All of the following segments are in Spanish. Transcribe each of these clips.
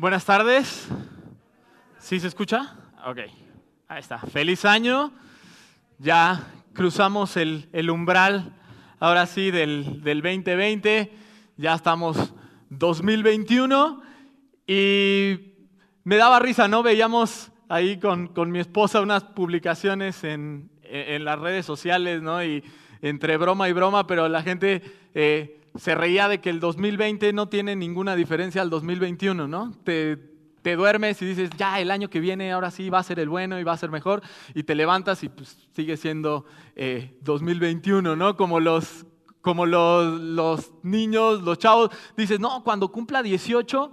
Buenas tardes. ¿Sí se escucha? Ok, ahí está. Feliz año. Ya cruzamos el, umbral, ahora sí, del, 2020. Ya estamos 2021 y me daba risa, ¿no? Veíamos ahí con, mi esposa unas publicaciones en, las redes sociales, ¿no? Y entre broma y broma, pero la gente... Eh, se reía de que el 2020 no tiene ninguna diferencia al 2021, ¿no? Te, te, duermes y dices, ya, el año que viene ahora sí va a ser el bueno y va a ser mejor, y te levantas y pues, sigue siendo 2021, eh, ¿no? Como los, como los, los niños, los chavos, dices, no, cuando cumpla 18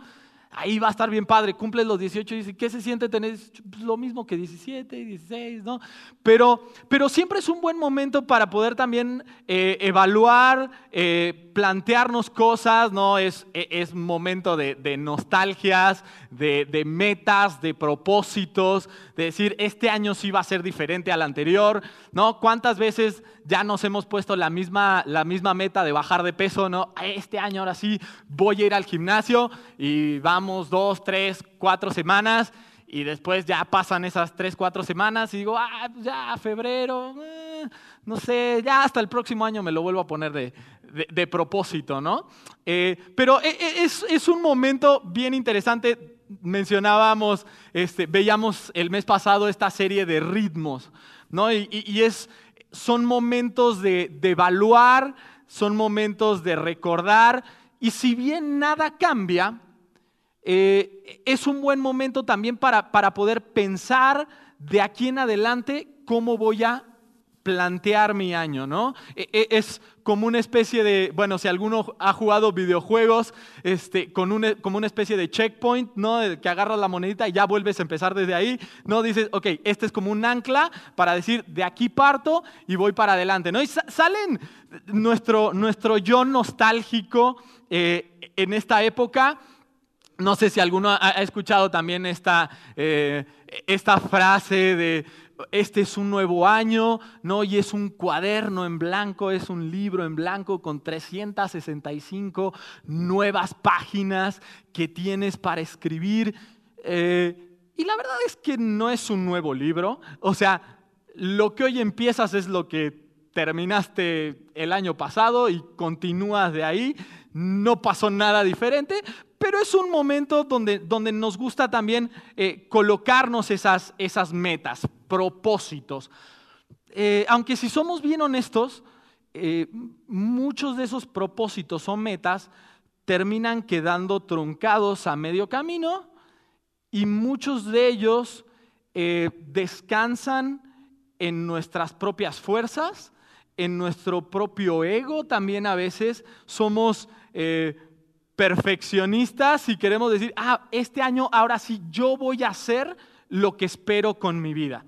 ahí va a estar bien padre, cumple los 18 y dice, ¿qué se siente tener pues, lo mismo que 17 y 16, ¿no? Pero, pero siempre es un buen momento para poder también eh, evaluar, eh, plantearnos cosas, ¿no? Es, e, es momento de, de nostalgias, de, de, metas, de propósitos, de decir, este año sí va a ser diferente al anterior, ¿no? ¿Cuántas veces ya nos hemos puesto la misma, la misma meta de bajar de peso, ¿no? Este año ahora sí voy a ir al gimnasio y vamos dos, tres, cuatro semanas y después ya pasan esas tres, cuatro semanas y digo, ah, pues ya febrero, eh, no sé, ya hasta el próximo año me lo vuelvo a poner de, propósito, ¿no? Eh, pero e, e, es, un momento bien interesante. Mencionábamos, este, veíamos el mes pasado esta serie de ritmos, ¿no? y es son momentos de, evaluar, son momentos de recordar, y si bien nada cambia, eh, es un buen momento también para, para poder pensar de aquí en adelante cómo voy a plantear mi año, ¿no? E, e, es como una especie de, bueno, si alguno ha jugado videojuegos, este, con una, como una especie de checkpoint, ¿no? Que agarras la monedita y ya vuelves a empezar desde ahí, ¿no? Dices, ok, este es como un ancla para decir, de aquí parto y voy para adelante, ¿no? Y salen nuestro, nuestro yo nostálgico eh, en esta época. No sé si alguno ha escuchado también esta, eh, esta frase de este es un nuevo año, ¿no? Y es un cuaderno en blanco, es un libro en blanco con 365 nuevas páginas que tienes para escribir. Eh, y la verdad es que no es un nuevo libro. O sea, lo que hoy empiezas es lo que terminaste el año pasado y continúas de ahí. No pasó nada diferente, pero es un momento donde, donde nos gusta también eh, colocarnos esas, esas metas, propósitos. Eh, aunque si somos bien honestos, eh, muchos de esos propósitos o metas terminan quedando truncados a medio camino y muchos de ellos descansan en nuestras propias fuerzas, en nuestro propio ego, también a veces somos perfeccionistas y queremos decir, ah, este año ahora sí yo voy a hacer lo que espero con mi vida.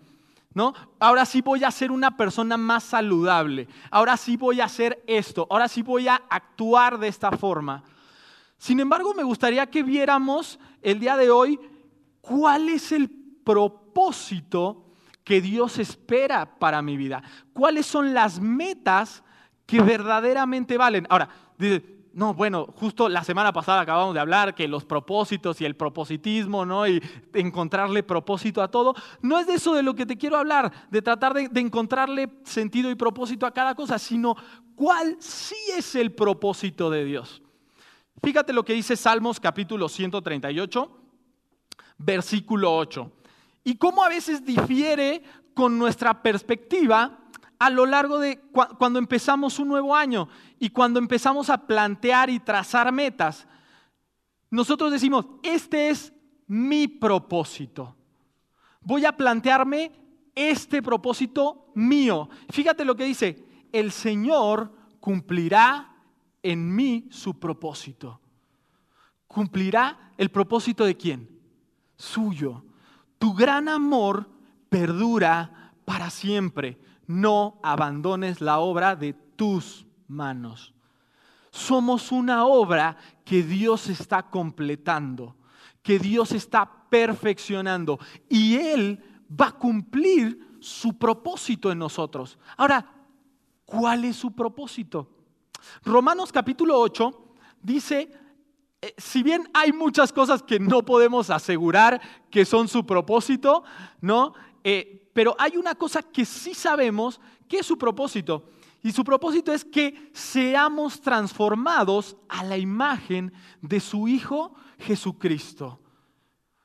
¿No? Ahora sí voy a ser una persona más saludable. Ahora sí voy a hacer esto. Ahora sí voy a actuar de esta forma. Sin embargo, me gustaría que viéramos el día de hoy cuál es el propósito que Dios espera para mi vida. ¿Cuáles son las metas que verdaderamente valen? Ahora, dice, no, bueno, justo la semana pasada acabamos de hablar que los propósitos y el propositismo, ¿no? Y encontrarle propósito a todo. No es de eso de lo que te quiero hablar, de tratar de, de encontrarle sentido y propósito a cada cosa, sino cuál sí es el propósito de Dios. Fíjate lo que dice Salmos capítulo 138, versículo 8. Y cómo a veces difiere con nuestra perspectiva a lo largo de cuando empezamos un nuevo año y cuando empezamos a plantear y trazar metas, nosotros decimos, este es mi propósito. Voy a plantearme este propósito mío. Fíjate lo que dice, el Señor cumplirá en mí su propósito. ¿Cumplirá el propósito de quién? Suyo. Tu gran amor perdura para siempre no abandones la obra de tus manos. Somos una obra que Dios está completando, que Dios está perfeccionando y Él va a cumplir su propósito en nosotros. Ahora, ¿cuál es su propósito? Romanos capítulo 8 dice eh, si bien hay muchas cosas que no podemos asegurar que son su propósito, ¿no? Eh, pero hay una cosa que sí sabemos que es su propósito. Y su propósito es que seamos transformados a la imagen de su Hijo Jesucristo.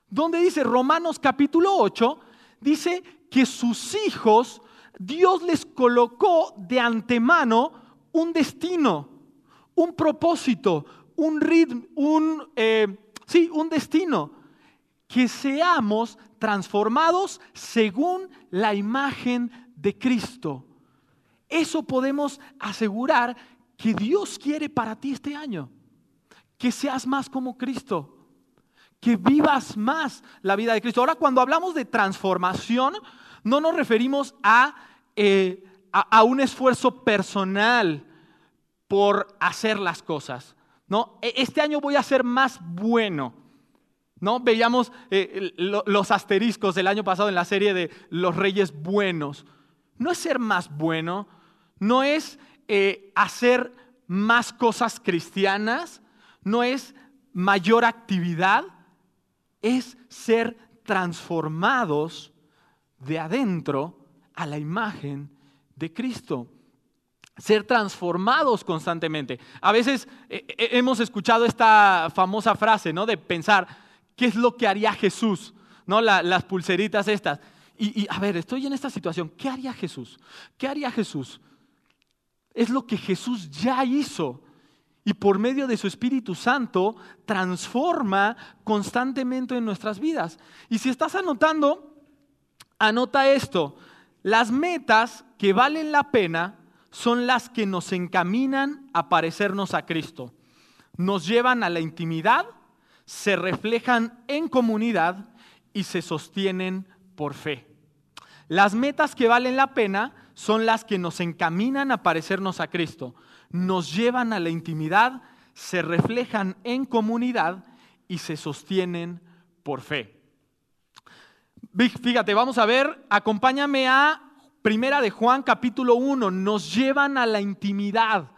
Donde dice Romanos capítulo 8, dice que sus hijos, Dios les colocó de antemano un destino, un propósito, un ritmo, un, eh, sí, un destino. Que seamos transformados según la imagen de Cristo. Eso podemos asegurar que Dios quiere para ti este año. Que seas más como Cristo. Que vivas más la vida de Cristo. Ahora, cuando hablamos de transformación, no nos referimos a, eh, a, un esfuerzo personal por hacer las cosas. ¿no? E, este año voy a ser más bueno. ¿No? Veíamos eh, los asteriscos del año pasado en la serie de los reyes buenos. No es ser más bueno, no es eh, hacer más cosas cristianas, no es mayor actividad, es ser transformados de adentro a la imagen de Cristo. Ser transformados constantemente. A veces eh, hemos escuchado esta famosa frase, ¿no? De pensar, ¿qué es lo que haría Jesús? ¿No? las pulseritas estas. y a ver, estoy en esta situación. ¿Qué haría Jesús? ¿Qué haría Jesús? Es lo que Jesús ya hizo. Y por medio de su Espíritu Santo transforma constantemente en nuestras vidas. Y si estás anotando, anota esto. Las metas que valen la pena son las que nos encaminan a parecernos a Cristo. Nos llevan a la intimidad, se reflejan en comunidad y se sostienen por fe. Las metas que valen la pena son las que nos encaminan a parecernos a Cristo, nos llevan a la intimidad, se reflejan en comunidad y se sostienen por fe. Fíjate, vamos a ver, acompáñame a Primera de Juan capítulo 1, nos llevan a la intimidad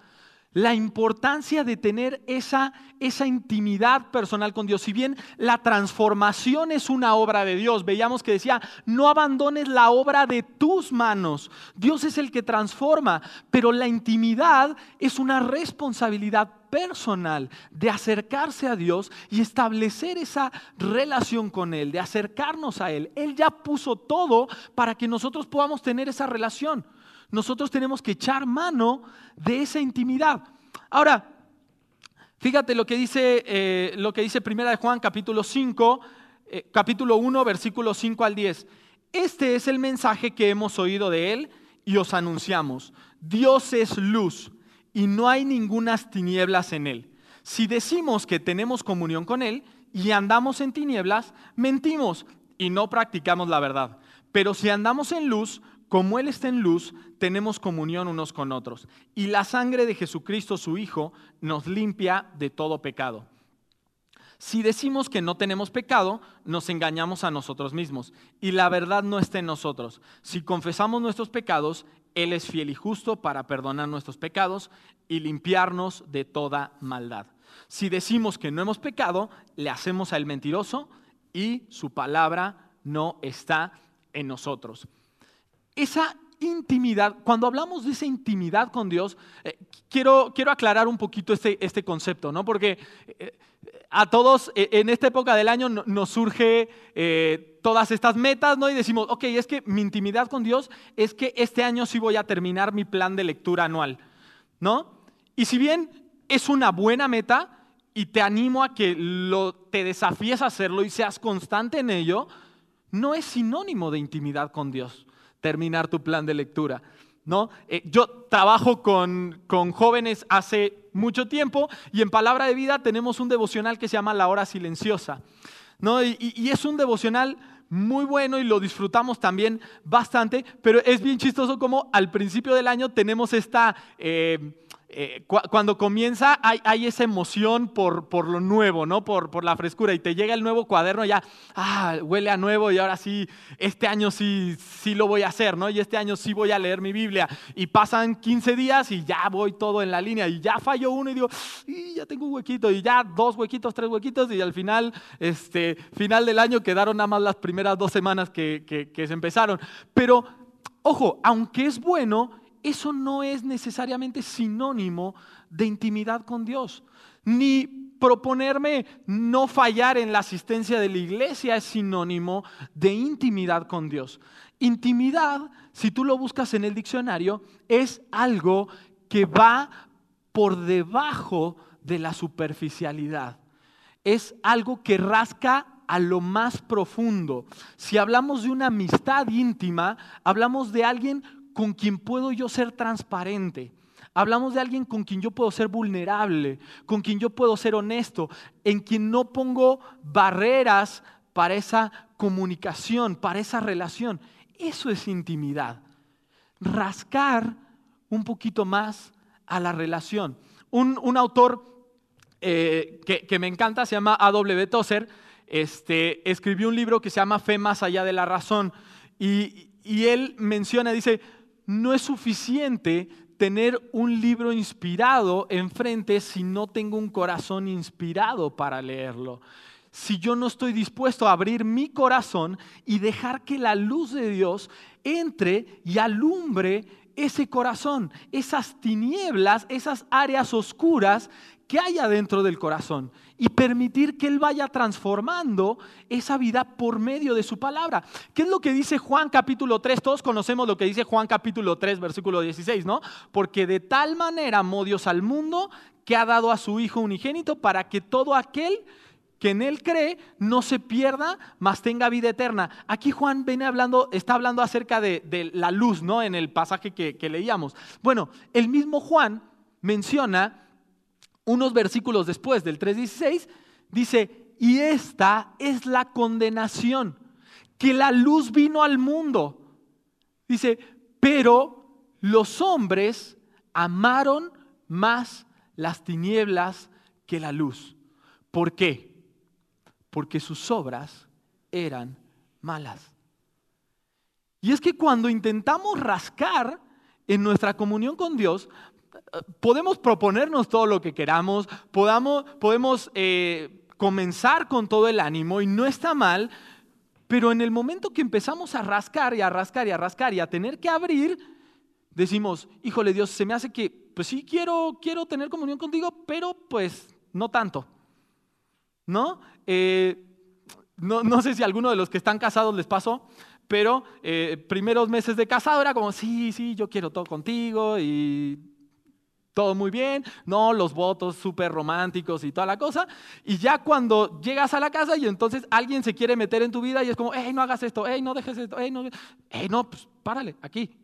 la importancia de tener esa, esa intimidad personal con Dios. Si bien la transformación es una obra de Dios, veíamos que decía, no abandones la obra de tus manos. Dios es el que transforma, pero la intimidad es una responsabilidad personal de acercarse a Dios y establecer esa relación con Él, de acercarnos a Él. Él ya puso todo para que nosotros podamos tener esa relación nosotros tenemos que echar mano de esa intimidad. Ahora, fíjate lo que dice, eh, lo que dice Primera de Juan, capítulo 5, eh, capítulo 1, versículos 5 al 10. Este es el mensaje que hemos oído de Él y os anunciamos. Dios es luz y no hay ningunas tinieblas en Él. Si decimos que tenemos comunión con Él y andamos en tinieblas, mentimos y no practicamos la verdad. Pero si andamos en luz, como Él está en luz, tenemos comunión unos con otros. Y la sangre de Jesucristo, su Hijo, nos limpia de todo pecado. Si decimos que no tenemos pecado, nos engañamos a nosotros mismos. Y la verdad no está en nosotros. Si confesamos nuestros pecados, Él es fiel y justo para perdonar nuestros pecados y limpiarnos de toda maldad. Si decimos que no hemos pecado, le hacemos a Él mentiroso y su palabra no está en nosotros esa intimidad, cuando hablamos de esa intimidad con Dios, eh, quiero, quiero aclarar un poquito este, este concepto, ¿no? Porque eh, a todos eh, en esta época del año nos surge todas estas metas, ¿no? Y decimos, ok, es que mi intimidad con Dios es que este año sí voy a terminar mi plan de lectura anual, ¿no? Y si bien es una buena meta y te animo a que lo, te desafíes a hacerlo y seas constante en ello, no es sinónimo de intimidad con Dios terminar tu plan de lectura. ¿no? Eh, yo trabajo con, con jóvenes hace mucho tiempo y en Palabra de Vida tenemos un devocional que se llama La Hora Silenciosa. ¿no? Y, es un devocional muy bueno y lo disfrutamos también bastante, pero es bien chistoso como al principio del año tenemos esta, eh, eh, cuando comienza hay, esa emoción por, por lo nuevo, ¿no? Por, por, la frescura y te llega el nuevo cuaderno ya, ah, huele a nuevo y ahora sí, este año sí, sí lo voy a hacer, ¿no? Y este año sí voy a leer mi Biblia. Y pasan 15 días y ya voy todo en la línea y ya fallo uno y digo, y ya tengo un huequito y ya dos huequitos, tres huequitos y al final, este, final del año quedaron nada más las primeras dos semanas que, que, que se empezaron. Pero, ojo, aunque es bueno, eso no es necesariamente sinónimo de intimidad con Dios. Ni proponerme no fallar en la asistencia de la iglesia es sinónimo de intimidad con Dios. Intimidad, si tú lo buscas en el diccionario, es algo que va por debajo de la superficialidad. Es algo que rasca a lo más profundo. Si hablamos de una amistad íntima, hablamos de alguien con quien puedo yo ser transparente. Hablamos de alguien con quien yo puedo ser vulnerable, con quien yo puedo ser honesto, en quien no pongo barreras para esa comunicación, para esa relación. Eso es intimidad. Rascar un poquito más a la relación. Un, autor eh, que, me encanta se llama A.W. Tozer, este, escribió un libro que se llama Fe más allá de la razón. Y, y él menciona, dice, no es suficiente tener un libro inspirado enfrente si no tengo un corazón inspirado para leerlo. Si yo no estoy dispuesto a abrir mi corazón y dejar que la luz de Dios entre y alumbre ese corazón, esas tinieblas, esas áreas oscuras que hay adentro del corazón y permitir que Él vaya transformando esa vida por medio de su palabra. ¿Qué es lo que dice Juan capítulo 3? Todos conocemos lo que dice Juan capítulo 3, versículo 16, ¿no? Porque de tal manera amó Dios al mundo que ha dado a su Hijo unigénito para que todo aquel que en él cree no se pierda, mas tenga vida eterna. Aquí Juan viene hablando, está hablando acerca de, la luz, ¿no? En el pasaje que, que leíamos. Bueno, el mismo Juan menciona unos versículos después del 3.16, dice, y esta es la condenación, que la luz vino al mundo. Dice, pero los hombres amaron más las tinieblas que la luz. ¿Por qué? Porque sus obras eran malas. Y es que cuando intentamos rascar en nuestra comunión con Dios, podemos proponernos todo lo que queramos, podamos, podemos eh, comenzar con todo el ánimo y no está mal, pero en el momento que empezamos a rascar y a rascar y a rascar y a tener que abrir, decimos, híjole Dios, se me hace que, pues sí quiero, quiero tener comunión contigo, pero pues no tanto. ¿No? Eh, no, no sé si a alguno de los que están casados les pasó, pero eh, primeros meses de casado era como, sí, sí, yo quiero todo contigo y todo muy bien, no, los votos súper románticos y toda la cosa. Y ya cuando llegas a la casa y entonces alguien se quiere meter en tu vida y es como, hey, no hagas esto, hey, no dejes esto, hey, no, hey, no, pues párale, aquí,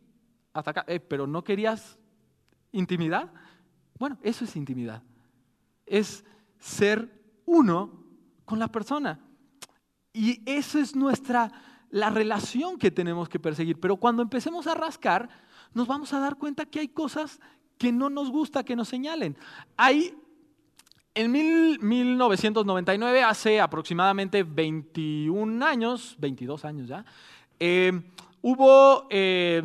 hasta acá. Eh, pero no querías intimidad. Bueno, eso es intimidad. Es ser uno con la persona. Y eso es nuestra, la relación que tenemos que perseguir. Pero cuando empecemos a rascar, nos vamos a dar cuenta que hay cosas que no nos gusta que nos señalen. Hay, en 1999, hace aproximadamente 21 años, 22 años ya, eh, hubo eh,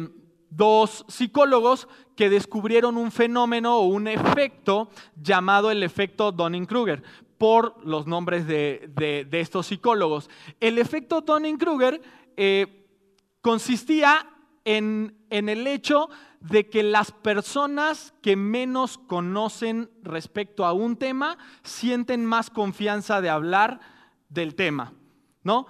dos psicólogos que descubrieron un fenómeno o un efecto llamado el efecto Donning-Kruger por los nombres de, estos psicólogos. El efecto Donning-Kruger eh, consistía en, en el hecho de que las personas que menos conocen respecto a un tema sienten más confianza de hablar del tema, ¿no?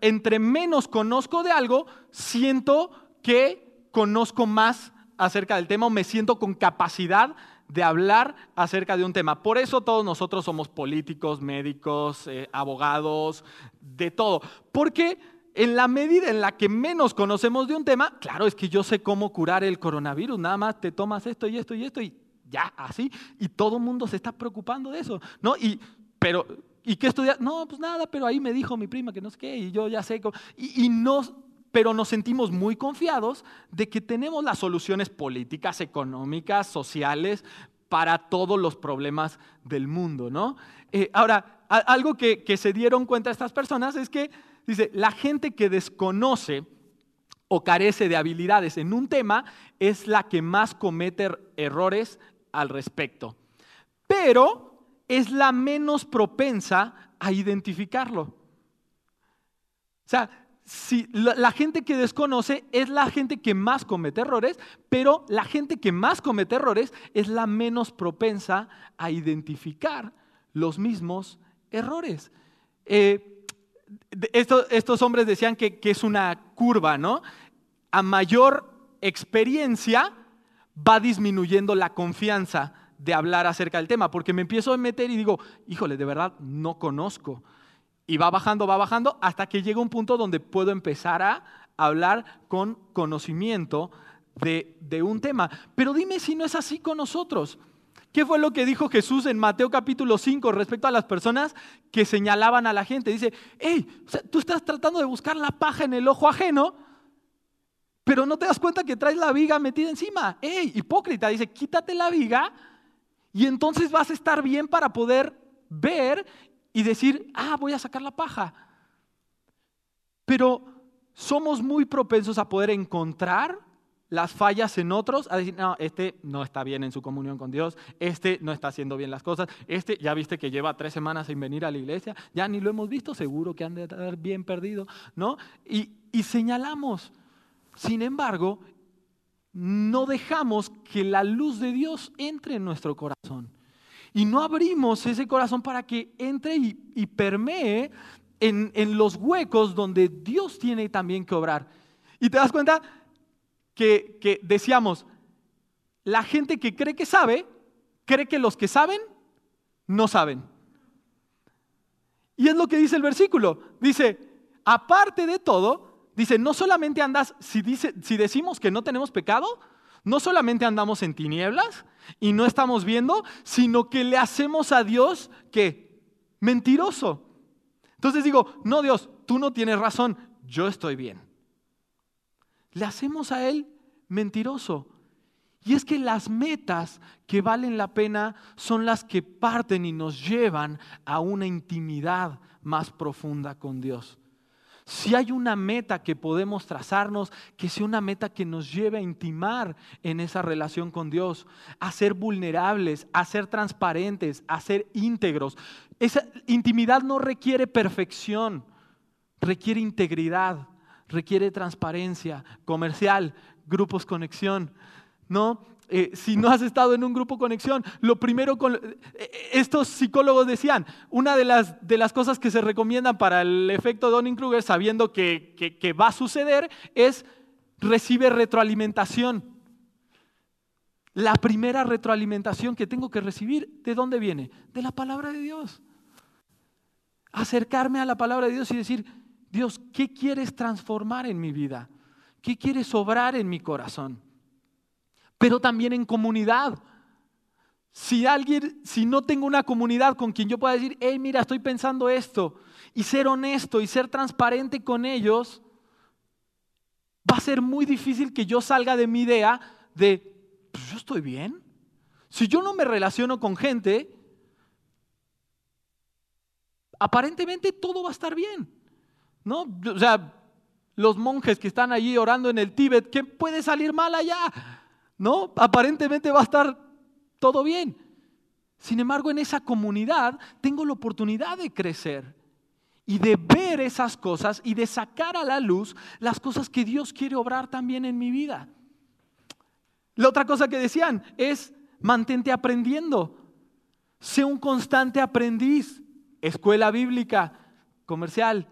entre menos conozco de algo, siento que conozco más acerca del tema o me siento con capacidad de hablar acerca de un tema. Por eso todos nosotros somos políticos, médicos, eh, abogados, de todo. Porque en la medida en la que menos conocemos de un tema, claro, es que yo sé cómo curar el coronavirus, nada más te tomas esto y esto y esto y ya, así, y todo el mundo se está preocupando de eso, ¿no? Y, pero, ¿y qué estudiar? No, pues nada, pero ahí me dijo mi prima que no sé qué, y yo ya sé, y, y no pero nos sentimos muy confiados de que tenemos las soluciones políticas, económicas, sociales para todos los problemas del mundo, ¿no? Eh, ahora, algo que, que se dieron cuenta estas personas es que, dice, la gente que desconoce o carece de habilidades en un tema es la que más comete errores al respecto, pero es la menos propensa a identificarlo. O sea, si la, gente que desconoce es la gente que más comete errores, pero la gente que más comete errores es la menos propensa a identificar los mismos errores. Eh, estos, hombres decían que, que es una curva, ¿no? A mayor experiencia va disminuyendo la confianza de hablar acerca del tema, porque me empiezo a meter y digo, híjole, de verdad no conozco. Y va bajando, va bajando, hasta que llega un punto donde puedo empezar a hablar con conocimiento de, de, un tema. Pero dime si no es así con nosotros. ¿Qué fue lo que dijo Jesús en Mateo capítulo 5 respecto a las personas que señalaban a la gente? Dice, hey, tú estás tratando de buscar la paja en el ojo ajeno, pero no te das cuenta que traes la viga metida encima. Hey, hipócrita, dice, quítate la viga y entonces vas a estar bien para poder ver y decir, ah, voy a sacar la paja. Pero somos muy propensos a poder encontrar las fallas en otros, a decir, no, este no está bien en su comunión con Dios, este no está haciendo bien las cosas, este ya viste que lleva tres semanas sin venir a la iglesia, ya ni lo hemos visto, seguro que han de estar bien perdido, ¿no? Y, y señalamos. Sin embargo, no dejamos que la luz de Dios entre en nuestro corazón y no abrimos ese corazón para que entre y, permee en, los huecos donde Dios tiene también que obrar. Y te das cuenta que, decíamos, la gente que cree que sabe, cree que los que saben no saben. Y es lo que dice el versículo. Dice, aparte de todo, dice, no solamente andas, si, dice, si decimos que no tenemos pecado, no solamente andamos en tinieblas y no estamos viendo, sino que le hacemos a Dios que mentiroso. Entonces digo, no Dios, tú no tienes razón, yo estoy bien. Le hacemos a Él mentiroso. Y es que las metas que valen la pena son las que parten y nos llevan a una intimidad más profunda con Dios. Si hay una meta que podemos trazarnos, que sea una meta que nos lleve a intimar en esa relación con Dios, a ser vulnerables, a ser transparentes, a ser íntegros. Esa intimidad no requiere perfección, requiere integridad, requiere transparencia comercial, grupos conexión. ¿No? Eh, si no has estado en un grupo conexión, lo primero con eh, estos psicólogos decían, una de las, de las cosas que se recomiendan para el efecto Donning-Kruger, sabiendo que, que va a suceder, es recibe retroalimentación. La primera retroalimentación que tengo que recibir, ¿de dónde viene? De la palabra de Dios. Acercarme a la palabra de Dios y decir, Dios, ¿qué quieres transformar en mi vida? ¿Qué quieres obrar en mi corazón? pero también en comunidad. Si alguien, si no tengo una comunidad con quien yo pueda decir, hey, mira, estoy pensando esto, y ser honesto y ser transparente con ellos, va a ser muy difícil que yo salga de mi idea de, pues yo estoy bien. Si yo no me relaciono con gente, aparentemente todo va a estar bien. ¿No? O sea, los monjes que están allí orando en el Tíbet, ¿qué puede salir mal allá? ¿no? Aparentemente va a estar todo bien. Sin embargo, en esa comunidad tengo la oportunidad de crecer y de ver esas cosas y de sacar a la luz las cosas que Dios quiere obrar también en mi vida. La otra cosa que decían es mantente aprendiendo. Sé un constante aprendiz. Escuela bíblica, comercial,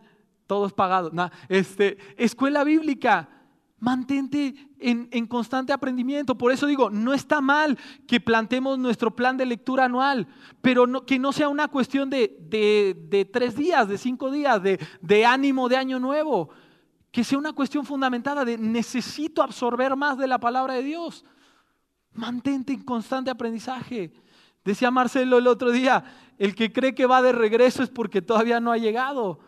todos pagados. este, escuela bíblica, Mantente en, constante aprendimiento. Por eso digo, no está mal que plantemos nuestro plan de lectura anual, pero que no sea una cuestión de, tres días, de cinco días, de, de ánimo de año nuevo. Que sea una cuestión fundamentada de necesito absorber más de la palabra de Dios. Mantente en constante aprendizaje. Decía Marcelo el otro día, el que cree que va de regreso es porque todavía no ha llegado.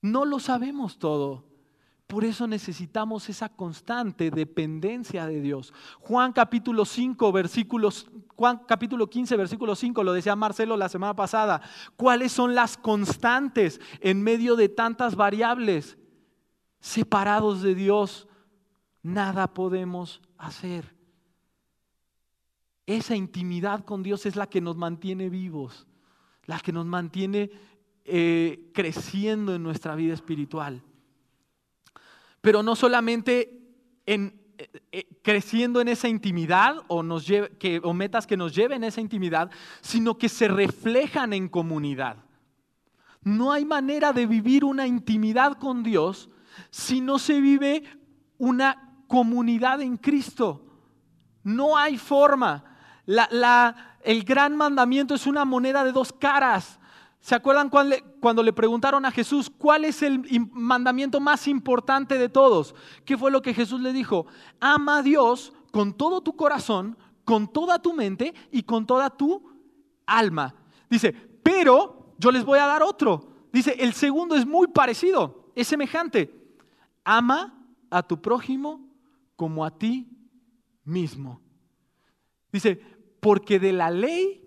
No lo sabemos todo. Por eso necesitamos esa constante dependencia de Dios. Juan capítulo 5, versículos, Juan capítulo 15, versículo 5, lo decía Marcelo la semana pasada. ¿Cuáles son las constantes en medio de tantas variables? Separados de Dios, nada podemos hacer. Esa intimidad con Dios es la que nos mantiene vivos, la que nos mantiene eh, creciendo en nuestra vida espiritual. Pero no solamente en, eh, eh, creciendo en esa intimidad o metas que nos lleven a esa intimidad, sino que se reflejan en comunidad. No hay manera de vivir una intimidad con Dios si no se vive una comunidad en Cristo. No hay forma. el gran mandamiento es una moneda de dos caras. ¿Se acuerdan cuando le preguntaron a Jesús cuál es el mandamiento más importante de todos? ¿Qué fue lo que Jesús le dijo? Ama a Dios con todo tu corazón, con toda tu mente y con toda tu alma. Dice, pero yo les voy a dar otro. Dice, el segundo es muy parecido, es semejante. Ama a tu prójimo como a ti mismo. Dice, porque de la ley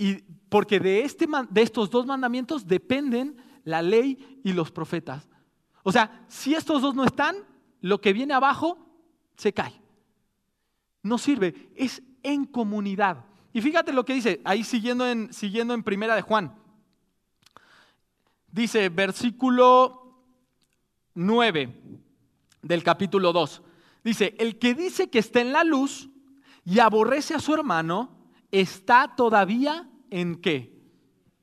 y porque de, este, de estos dos mandamientos dependen la ley y los profetas. O sea, si estos dos no están, lo que viene abajo se cae. No sirve, es en comunidad. Y fíjate lo que dice, ahí siguiendo en, siguiendo en Primera de Juan. Dice, versículo 9 del capítulo 2. Dice, el que dice que está en la luz y aborrece a su hermano, está todavía en qué?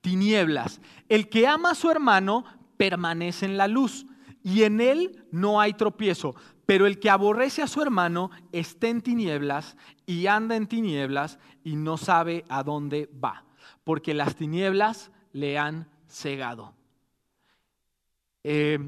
Tinieblas. El que ama a su hermano permanece en la luz y en él no hay tropiezo. Pero el que aborrece a su hermano está en tinieblas y anda en tinieblas y no sabe a dónde va, porque las tinieblas le han cegado. Eh,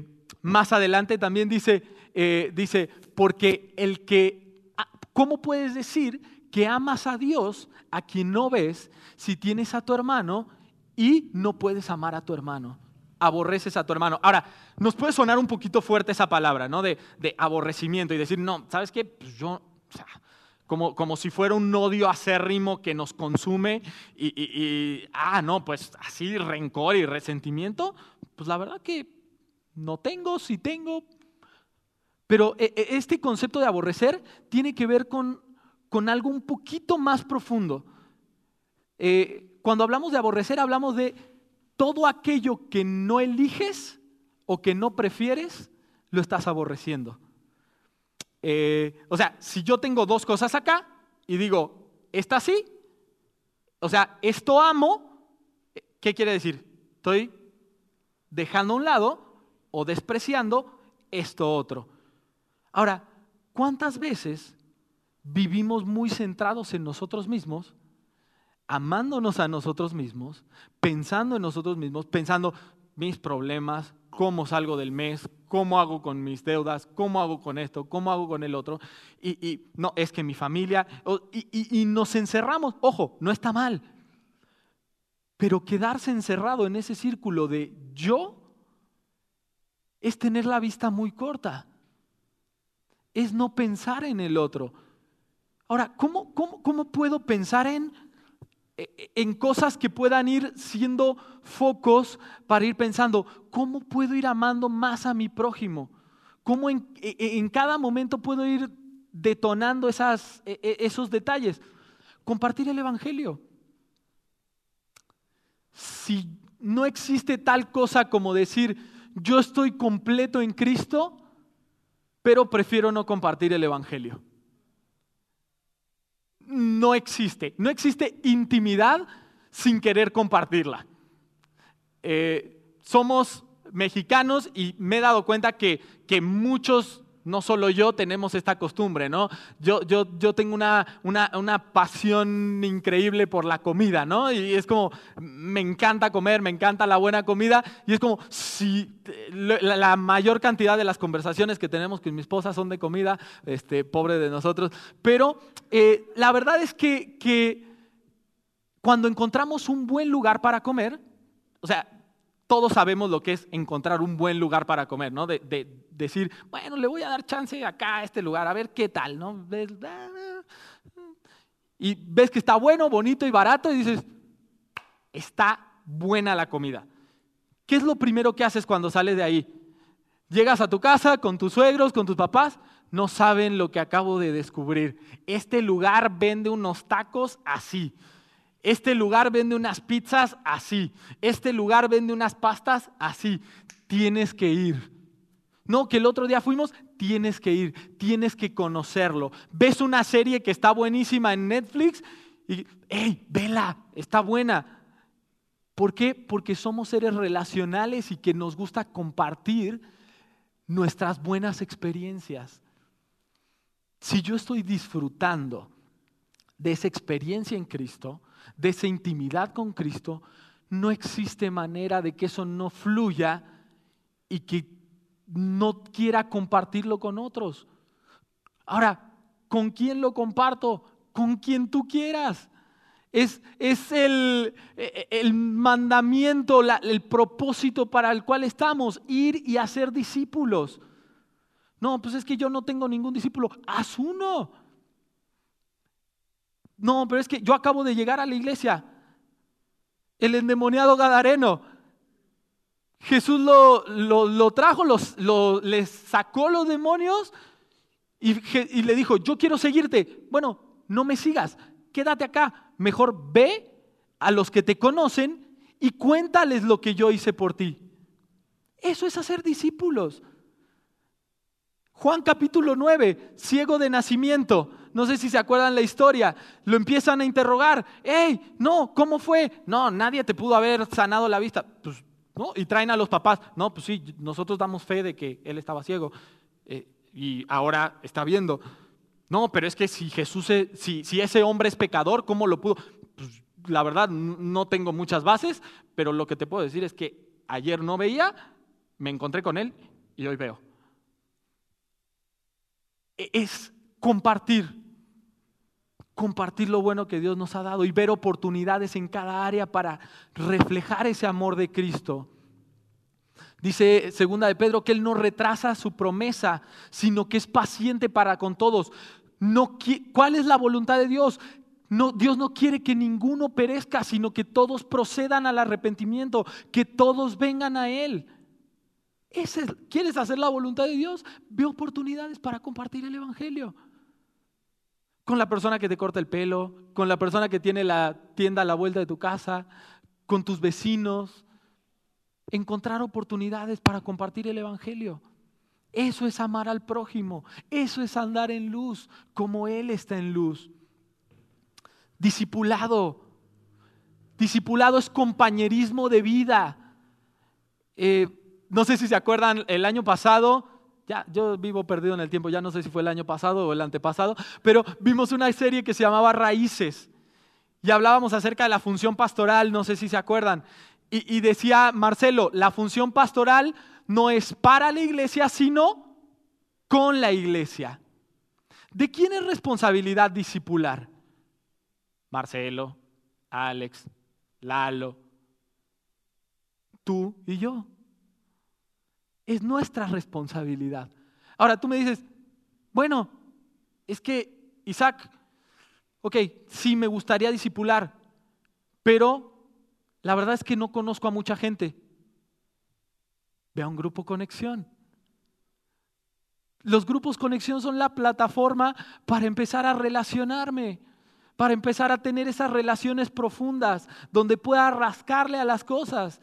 más adelante también dice, eh, dice, porque el que, ah, ¿cómo puedes decir que amas a Dios a quien no ves si tienes a tu hermano y no puedes amar a tu hermano. Aborreces a tu hermano. Ahora, nos puede sonar un poquito fuerte esa palabra, ¿no? De, aborrecimiento y decir, no, ¿sabes qué? Pues yo, como, como, si fuera un odio acérrimo que nos consume y, ah, no, pues así rencor y resentimiento, pues la verdad que no tengo, si tengo. Pero e, e, este concepto de aborrecer tiene que ver con con algo un poquito más profundo. Eh, cuando hablamos de aborrecer, hablamos de todo aquello que no eliges o que no prefieres, lo estás aborreciendo. Eh, o sea, si yo tengo dos cosas acá y digo, esta sí, o sea, esto amo, ¿qué quiere decir? Estoy dejando a un lado o despreciando esto otro. Ahora, ¿cuántas veces vivimos muy centrados en nosotros mismos, amándonos a nosotros mismos, pensando en nosotros mismos, pensando mis problemas, cómo salgo del mes, cómo hago con mis deudas, cómo hago con esto, cómo hago con el otro. Y, no, es que mi familia, y, y nos encerramos, ojo, no está mal, pero quedarse encerrado en ese círculo de yo es tener la vista muy corta, es no pensar en el otro. Ahora, ¿cómo, puedo pensar en, en cosas que puedan ir siendo focos para ir pensando, ¿cómo puedo ir amando más a mi prójimo? ¿Cómo en, en cada momento puedo ir detonando esas, e, e, esos detalles? Compartir el Evangelio. Si no existe tal cosa como decir, yo estoy completo en Cristo, pero prefiero no compartir el Evangelio no existe. No existe intimidad sin querer compartirla. Eh, somos mexicanos y me he dado cuenta que, que muchos no solo yo tenemos esta costumbre, ¿no? Yo, yo, yo tengo una, una, pasión increíble por la comida, ¿no? Y es como, me encanta comer, me encanta la buena comida, y es como, si la, mayor cantidad de las conversaciones que tenemos con mi esposa son de comida, este, pobre de nosotros, pero eh, la verdad es que, que cuando encontramos un buen lugar para comer, o sea, todos sabemos lo que es encontrar un buen lugar para comer, ¿no? De, decir, bueno, le voy a dar chance acá a este lugar, a ver qué tal, ¿no? Y ves que está bueno, bonito y barato y dices, está buena la comida. ¿Qué es lo primero que haces cuando sales de ahí? Llegas a tu casa con tus suegros, con tus papás, no saben lo que acabo de descubrir. Este lugar vende unos tacos así. Este lugar vende unas pizzas así. Este lugar vende unas pastas así. Tienes que ir. No, que el otro día fuimos, tienes que ir, tienes que conocerlo. Ves una serie que está buenísima en Netflix y, hey, vela, está buena. ¿Por qué? Porque somos seres relacionales y que nos gusta compartir nuestras buenas experiencias. Si yo estoy disfrutando de esa experiencia en Cristo, de esa intimidad con Cristo, no existe manera de que eso no fluya y que no quiera compartirlo con otros. Ahora, ¿con quién lo comparto? Con quien tú quieras. Es, es el, el, mandamiento, el propósito para el cual estamos, ir y hacer discípulos. No, pues es que yo no tengo ningún discípulo. Haz uno. No, pero es que yo acabo de llegar a la iglesia. El endemoniado Gadareno. Jesús lo, lo, trajo, los, lo, les sacó los demonios y, y le dijo, yo quiero seguirte. Bueno, no me sigas, quédate acá. Mejor ve a los que te conocen y cuéntales lo que yo hice por ti. Eso es hacer discípulos. Juan capítulo 9, ciego de nacimiento. No sé si se acuerdan la historia. Lo empiezan a interrogar. ¡Ey! No, ¿cómo fue? No, nadie te pudo haber sanado la vista. Pues, Y traen a los papás. No, pues sí, nosotros damos fe de que él estaba ciego eh, y ahora está viendo. No, pero es que si Jesús, si, si ese hombre es pecador, ¿cómo lo pudo? Pues, la verdad, no tengo muchas bases, pero lo que te puedo decir es que ayer no veía, me encontré con él y hoy veo. E-, es compartir, compartir lo bueno que Dios nos ha dado y ver oportunidades en cada área para reflejar ese amor de Cristo. Dice segunda de Pedro que él no retrasa su promesa, sino que es paciente para con todos. ¿Cuál es la voluntad de Dios? No, Dios no quiere que ninguno perezca, sino que todos procedan al arrepentimiento, que todos vengan a Él. ¿Quieres hacer la voluntad de Dios? Ve oportunidades para compartir el Evangelio. Con la persona que te corta el pelo, con la persona que tiene la tienda a la vuelta de tu casa, con tus vecinos. Encontrar oportunidades para compartir el Evangelio. Eso es amar al prójimo. Eso es andar en luz como Él está en luz. Discipulado. Discipulado es compañerismo de vida. Eh, no sé si se acuerdan, el año pasado, ya yo vivo perdido en el tiempo, ya no sé si fue el año pasado o el antepasado, pero vimos una serie que se llamaba Raíces y hablábamos acerca de la función pastoral, no sé si se acuerdan. Y, decía Marcelo, la función pastoral no es para la iglesia, sino con la iglesia. ¿De quién es responsabilidad discipular? Marcelo, Alex, Lalo, tú y yo. Es nuestra responsabilidad. Ahora tú me dices, bueno, es que Isaac, ok, sí me gustaría disipular, pero la verdad es que no conozco a mucha gente. Ve a un grupo conexión. Los grupos conexión son la plataforma para empezar a relacionarme, para empezar a tener esas relaciones profundas, donde pueda rascarle a las cosas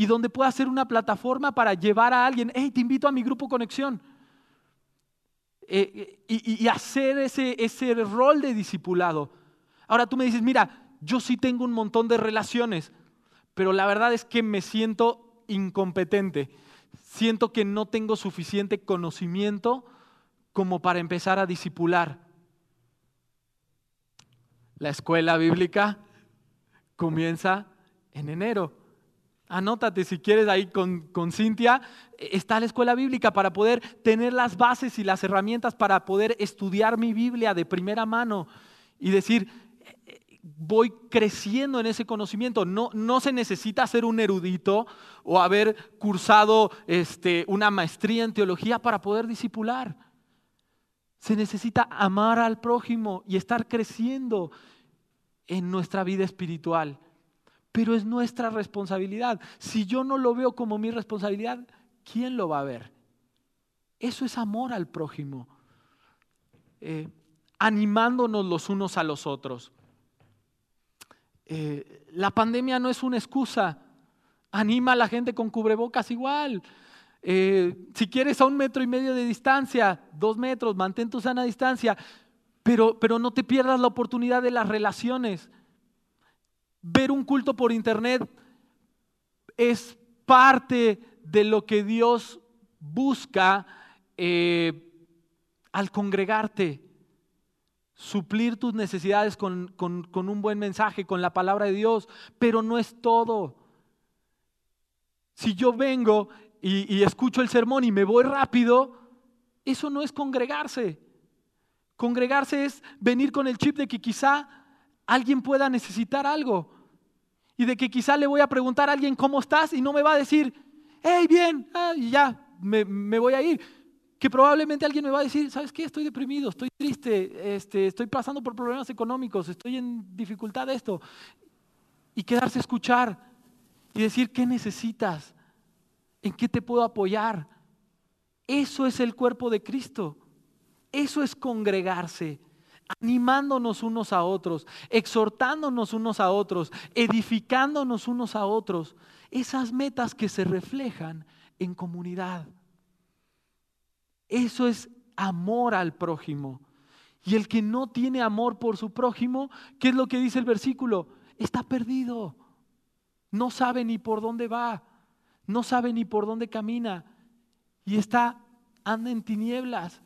y donde pueda ser una plataforma para llevar a alguien, hey, te invito a mi grupo conexión. Eh, eh, y, hacer ese, ese rol de discipulado. Ahora tú me dices, mira, yo sí tengo un montón de relaciones, pero la verdad es que me siento incompetente. Siento que no tengo suficiente conocimiento como para empezar a discipular. La escuela bíblica comienza en enero. Anótate si quieres ahí con, con Cintia. Está la escuela bíblica para poder tener las bases y las herramientas para poder estudiar mi Biblia de primera mano y decir, voy creciendo en ese conocimiento. No, no se necesita ser un erudito o haber cursado este, una maestría en teología para poder disipular. Se necesita amar al prójimo y estar creciendo en nuestra vida espiritual. Pero es nuestra responsabilidad. Si yo no lo veo como mi responsabilidad, ¿quién lo va a ver? Eso es amor al prójimo. Eh, animándonos los unos a los otros. Eh, la pandemia no es una excusa. Anima a la gente con cubrebocas igual. Eh, si quieres a un metro y medio de distancia, dos metros, mantén tu sana distancia, pero, pero no te pierdas la oportunidad de las relaciones. Ver un culto por internet es parte de lo que Dios busca eh, al congregarte suplir tus necesidades con, un buen mensaje, con la palabra de Dios, pero no es todo. Si yo vengo y, y, escucho el sermón y me voy rápido, eso no es congregarse. Congregarse es venir con el chip de que quizá alguien pueda necesitar algo y de que quizá le voy a preguntar a alguien cómo estás y no me va a decir, hey, bien, ah, y ya, me, voy a ir que probablemente alguien me va a decir, ¿sabes qué? Estoy deprimido, estoy triste, este, estoy pasando por problemas económicos, estoy en dificultad de esto. Y quedarse a escuchar y decir, ¿qué necesitas? ¿En qué te puedo apoyar? Eso es el cuerpo de Cristo. Eso es congregarse, animándonos unos a otros, exhortándonos unos a otros, edificándonos unos a otros. Esas metas que se reflejan en comunidad. Eso es amor al prójimo. Y el que no tiene amor por su prójimo, ¿qué es lo que dice el versículo? Está perdido. No sabe ni por dónde va. No sabe ni por dónde camina. Y está, anda en tinieblas.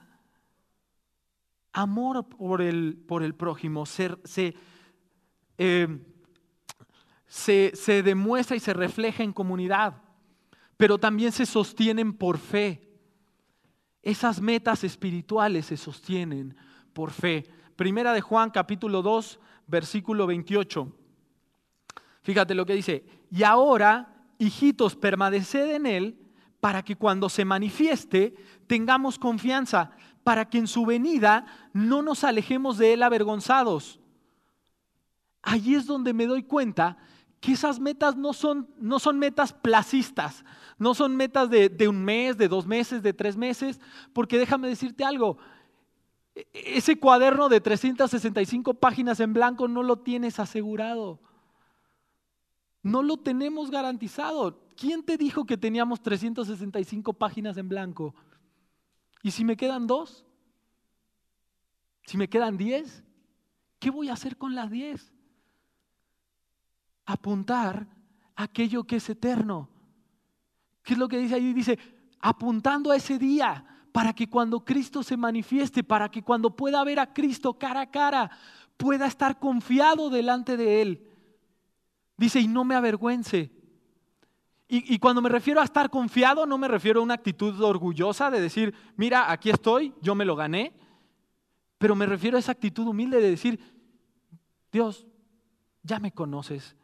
Amor por el, por el prójimo se, se, eh, se, se demuestra y se refleja en comunidad, pero también se sostienen por fe. Esas metas espirituales se sostienen por fe. Primera de Juan capítulo 2, versículo 28. Fíjate lo que dice, y ahora, hijitos, permaneced en él para que cuando se manifieste tengamos confianza, para que en su venida no nos alejemos de él avergonzados. Allí es donde me doy cuenta que esas metas no son, no son metas placistas, no son metas de, de, un mes, de dos meses, de tres meses, porque déjame decirte algo, e, ese cuaderno de 365 páginas en blanco no lo tienes asegurado, no lo tenemos garantizado. ¿Quién te dijo que teníamos 365 páginas en blanco? ¿Y si me quedan dos? ¿Si me quedan diez? ¿Qué voy a hacer con las diez? apuntar aquello que es eterno. ¿Qué es lo que dice ahí? Dice, apuntando a ese día para que cuando Cristo se manifieste, para que cuando pueda ver a Cristo cara a cara, pueda estar confiado delante de Él. Dice, y no me avergüence. Y, cuando me refiero a estar confiado, no me refiero a una actitud orgullosa de decir, mira, aquí estoy, yo me lo gané, pero me refiero a esa actitud humilde de decir, Dios, ya me conoces,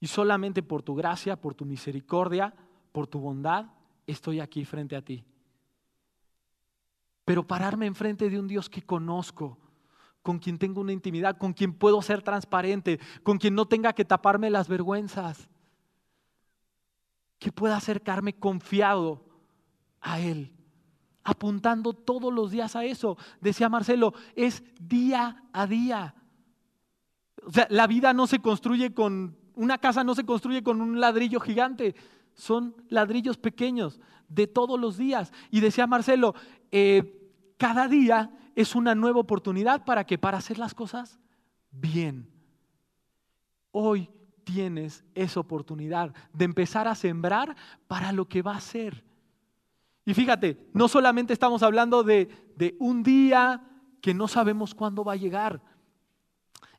y solamente por tu gracia, por tu misericordia, por tu bondad, estoy aquí frente a ti. Pero pararme enfrente de un Dios que conozco, con quien tengo una intimidad, con quien puedo ser transparente, con quien no tenga que taparme las vergüenzas, que pueda acercarme confiado a Él, apuntando todos los días a eso. Decía Marcelo, es día a día. O sea, la vida no se construye con una casa no se construye con un ladrillo gigante, son ladrillos pequeños de todos los días. Y decía Marcelo, eh, cada día es una nueva oportunidad para que para hacer las cosas bien. Hoy tienes esa oportunidad de empezar a sembrar para lo que va a ser. Y fíjate, no solamente estamos hablando de, un día que no sabemos cuándo va a llegar.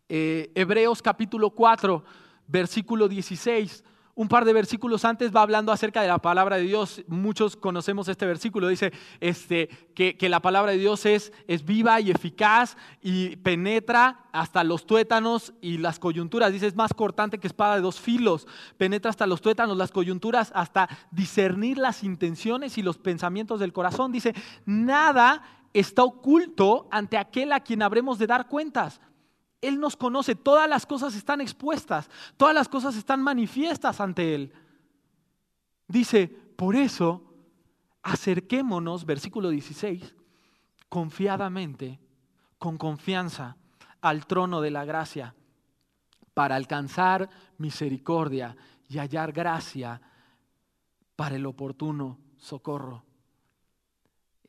Eh, Hebreos capítulo 4 versículo 16, un par de versículos antes va hablando acerca de la palabra de Dios. Muchos conocemos este versículo. Dice este, que, la palabra de Dios es, es viva y eficaz y penetra hasta los tuétanos y las coyunturas. Dice, es más cortante que espada de dos filos. Penetra hasta los tuétanos, las coyunturas, hasta discernir las intenciones y los pensamientos del corazón. Dice, nada está oculto ante aquel a quien habremos de dar cuentas. Él nos conoce, todas las cosas están expuestas, todas las cosas están manifiestas ante Él. Dice, por eso, acerquémonos, versículo 16, confiadamente, con confianza, al trono de la gracia, para alcanzar misericordia y hallar gracia para el oportuno socorro.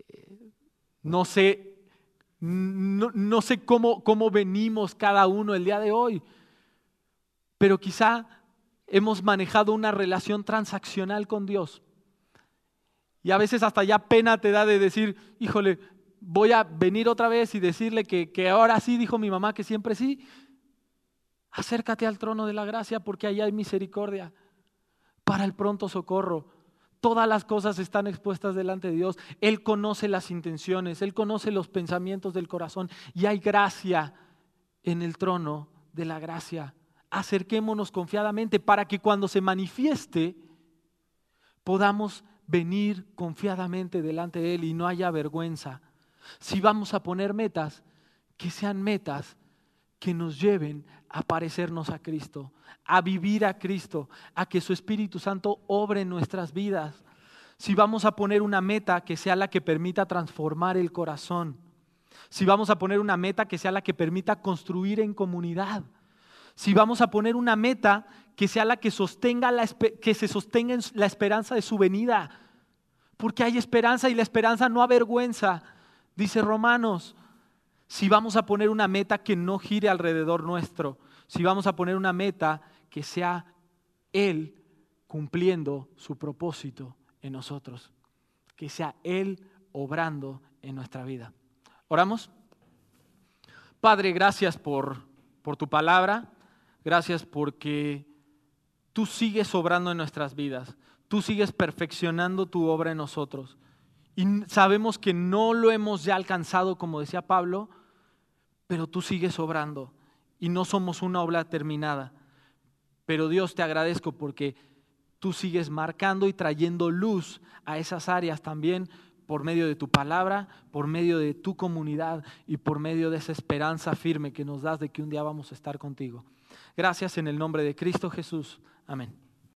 Eh, no sé no, sé cómo, cómo venimos cada uno el día de hoy, pero quizá hemos manejado una relación transaccional con Dios. Y a veces hasta ya pena te da de decir, híjole, voy a venir otra vez y decirle que, que ahora sí, dijo mi mamá, que siempre sí. Acércate al trono de la gracia porque allá hay misericordia para el pronto socorro. Todas las cosas están expuestas delante de Dios. Él conoce las intenciones, Él conoce los pensamientos del corazón y hay gracia en el trono de la gracia. Acerquémonos confiadamente para que cuando se manifieste podamos venir confiadamente delante de Él y no haya vergüenza. Si vamos a poner metas, que sean metas que nos lleven a parecernos a Cristo, a vivir a Cristo, a que su Espíritu Santo obre en nuestras vidas. Si vamos a poner una meta que sea la que permita transformar el corazón, si vamos a poner una meta que sea la que permita construir en comunidad, si vamos a poner una meta que sea la que sostenga la, que se sostenga en la esperanza de su venida, porque hay esperanza y la esperanza no avergüenza, dice Romanos. Si vamos a poner una meta que no gire alrededor nuestro, si vamos a poner una meta que sea Él cumpliendo su propósito en nosotros, que sea Él obrando en nuestra vida. Oramos. Padre, gracias por, por tu palabra, gracias porque tú sigues obrando en nuestras vidas, tú sigues perfeccionando tu obra en nosotros. Y sabemos que no lo hemos ya alcanzado, como decía Pablo, pero tú sigues obrando y no somos una obra terminada. Pero Dios te agradezco porque tú sigues marcando y trayendo luz a esas áreas también por medio de tu palabra, por medio de tu comunidad y por medio de esa esperanza firme que nos das de que un día vamos a estar contigo. Gracias en el nombre de Cristo Jesús. Amén.